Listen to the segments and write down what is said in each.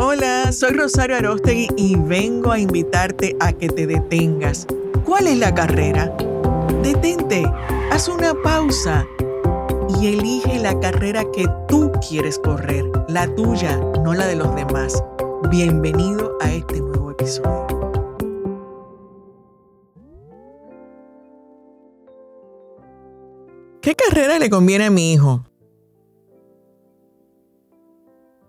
Hola, soy Rosario Arostegui y vengo a invitarte a que te detengas. ¿Cuál es la carrera? Detente, haz una pausa y elige la carrera que tú quieres correr, la tuya, no la de los demás. Bienvenido a este nuevo episodio. ¿Qué carrera le conviene a mi hijo?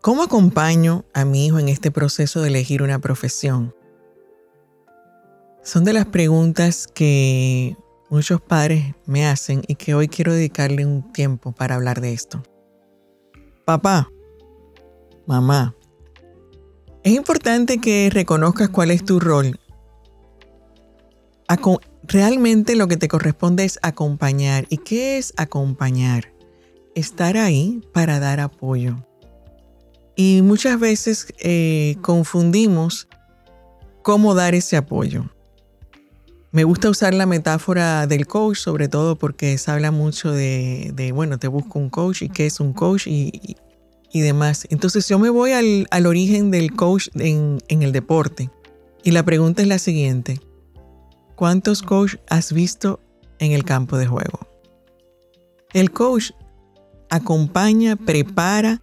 ¿Cómo acompaño a mi hijo en este proceso de elegir una profesión? Son de las preguntas que muchos padres me hacen y que hoy quiero dedicarle un tiempo para hablar de esto. Papá, mamá, es importante que reconozcas cuál es tu rol. Realmente lo que te corresponde es acompañar. ¿Y qué es acompañar? Estar ahí para dar apoyo. Y muchas veces eh, confundimos cómo dar ese apoyo. Me gusta usar la metáfora del coach, sobre todo porque se habla mucho de, bueno, te busco un coach y qué es un coach y, demás. Entonces yo me voy al, origen del coach en, en, el deporte. Y la pregunta es la siguiente. ¿Cuántos coach has visto en el campo de juego? El coach acompaña, prepara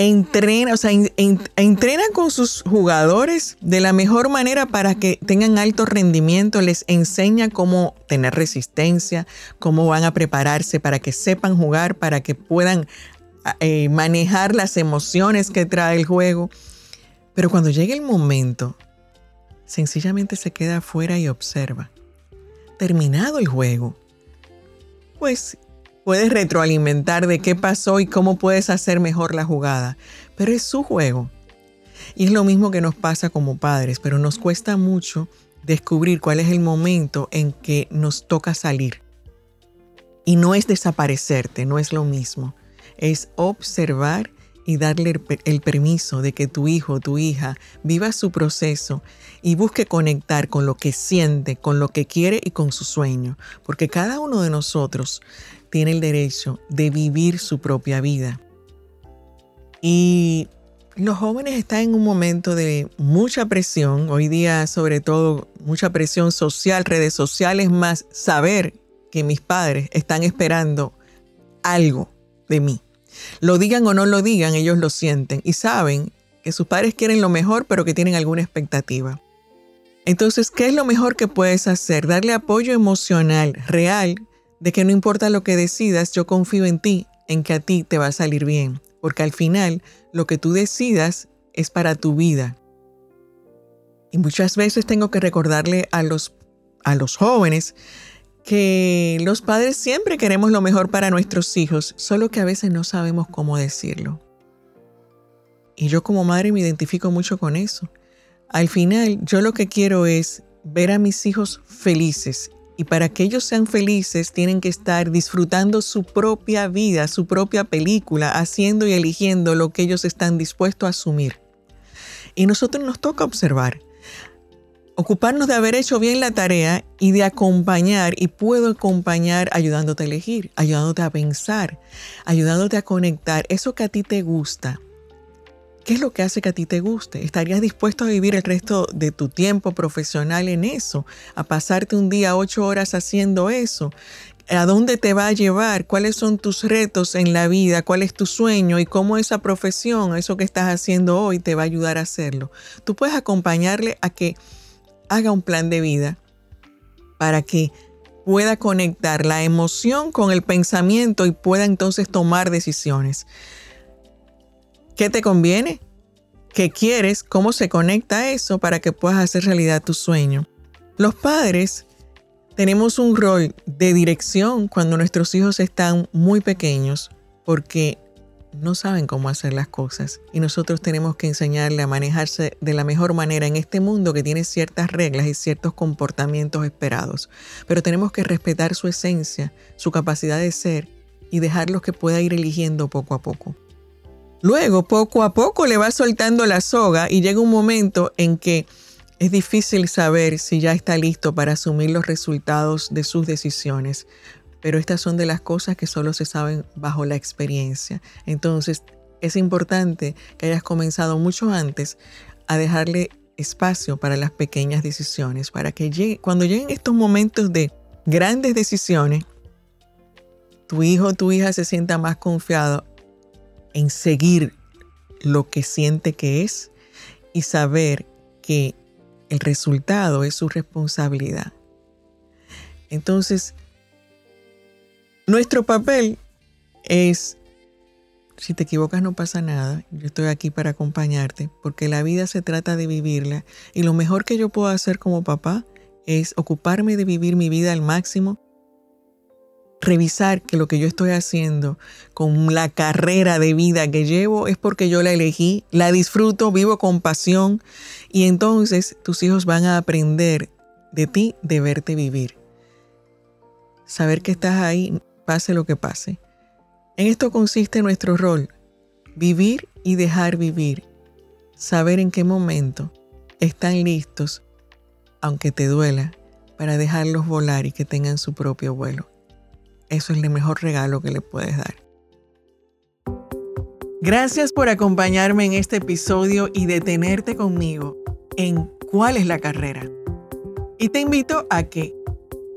entrena, o sea, entrena con sus jugadores de la mejor manera para que tengan alto rendimiento, les enseña cómo tener resistencia, cómo van a prepararse para que sepan jugar, para que puedan eh, manejar las emociones que trae el juego. Pero cuando llega el momento, sencillamente se queda afuera y observa. Terminado el juego, pues puedes retroalimentar de qué pasó y cómo puedes hacer mejor la jugada, pero es su juego. Y es lo mismo que nos pasa como padres, pero nos cuesta mucho descubrir cuál es el momento en que nos toca salir. Y no es desaparecerte, no es lo mismo. Es observar y darle el permiso de que tu hijo o tu hija viva su proceso y busque conectar con lo que siente, con lo que quiere y con su sueño. Porque cada uno de nosotros tiene el derecho de vivir su propia vida. Y los jóvenes están en un momento de mucha presión, hoy día sobre todo mucha presión social, redes sociales, más saber que mis padres están esperando algo de mí. Lo digan o no lo digan, ellos lo sienten y saben que sus padres quieren lo mejor, pero que tienen alguna expectativa. Entonces, ¿qué es lo mejor que puedes hacer? Darle apoyo emocional real de que no importa lo que decidas, yo confío en ti, en que a ti te va a salir bien, porque al final lo que tú decidas es para tu vida. Y muchas veces tengo que recordarle a los, a los jóvenes que los padres siempre queremos lo mejor para nuestros hijos, solo que a veces no sabemos cómo decirlo. Y yo como madre me identifico mucho con eso. Al final, yo lo que quiero es ver a mis hijos felices y para que ellos sean felices tienen que estar disfrutando su propia vida, su propia película, haciendo y eligiendo lo que ellos están dispuestos a asumir. Y nosotros nos toca observar, ocuparnos de haber hecho bien la tarea y de acompañar, y puedo acompañar ayudándote a elegir, ayudándote a pensar, ayudándote a conectar eso que a ti te gusta ¿Qué es lo que hace que a ti te guste? ¿Estarías dispuesto a vivir el resto de tu tiempo profesional en eso? ¿A pasarte un día ocho horas haciendo eso? ¿A dónde te va a llevar? ¿Cuáles son tus retos en la vida? ¿Cuál es tu sueño? ¿Y cómo esa profesión, eso que estás haciendo hoy, te va a ayudar a hacerlo? Tú puedes acompañarle a que haga un plan de vida para que pueda conectar la emoción con el pensamiento y pueda entonces tomar decisiones. ¿Qué te conviene? ¿Qué quieres? ¿Cómo se conecta eso para que puedas hacer realidad tu sueño? Los padres tenemos un rol de dirección cuando nuestros hijos están muy pequeños porque no saben cómo hacer las cosas y nosotros tenemos que enseñarle a manejarse de la mejor manera en este mundo que tiene ciertas reglas y ciertos comportamientos esperados. Pero tenemos que respetar su esencia, su capacidad de ser y dejarlos que pueda ir eligiendo poco a poco. Luego, poco a poco le va soltando la soga y llega un momento en que es difícil saber si ya está listo para asumir los resultados de sus decisiones. Pero estas son de las cosas que solo se saben bajo la experiencia. Entonces, es importante que hayas comenzado mucho antes a dejarle espacio para las pequeñas decisiones, para que cuando lleguen estos momentos de grandes decisiones, tu hijo o tu hija se sienta más confiado en seguir lo que siente que es y saber que el resultado es su responsabilidad. Entonces, nuestro papel es, si te equivocas no pasa nada, yo estoy aquí para acompañarte, porque la vida se trata de vivirla y lo mejor que yo puedo hacer como papá es ocuparme de vivir mi vida al máximo revisar que lo que yo estoy haciendo con la carrera de vida que llevo es porque yo la elegí, la disfruto, vivo con pasión y entonces tus hijos van a aprender de ti, de verte vivir. Saber que estás ahí, pase lo que pase. En esto consiste nuestro rol, vivir y dejar vivir. Saber en qué momento están listos, aunque te duela, para dejarlos volar y que tengan su propio vuelo. Eso es el mejor regalo que le puedes dar. Gracias por acompañarme en este episodio y detenerte conmigo en cuál es la carrera. Y te invito a que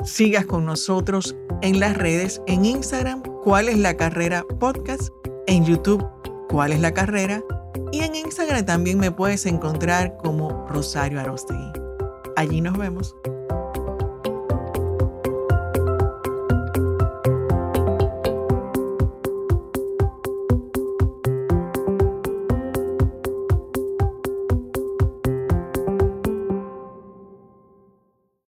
sigas con nosotros en las redes, en Instagram, cuál es la carrera podcast, en YouTube, cuál es la carrera, y en Instagram también me puedes encontrar como Rosario Arostegui. Allí nos vemos.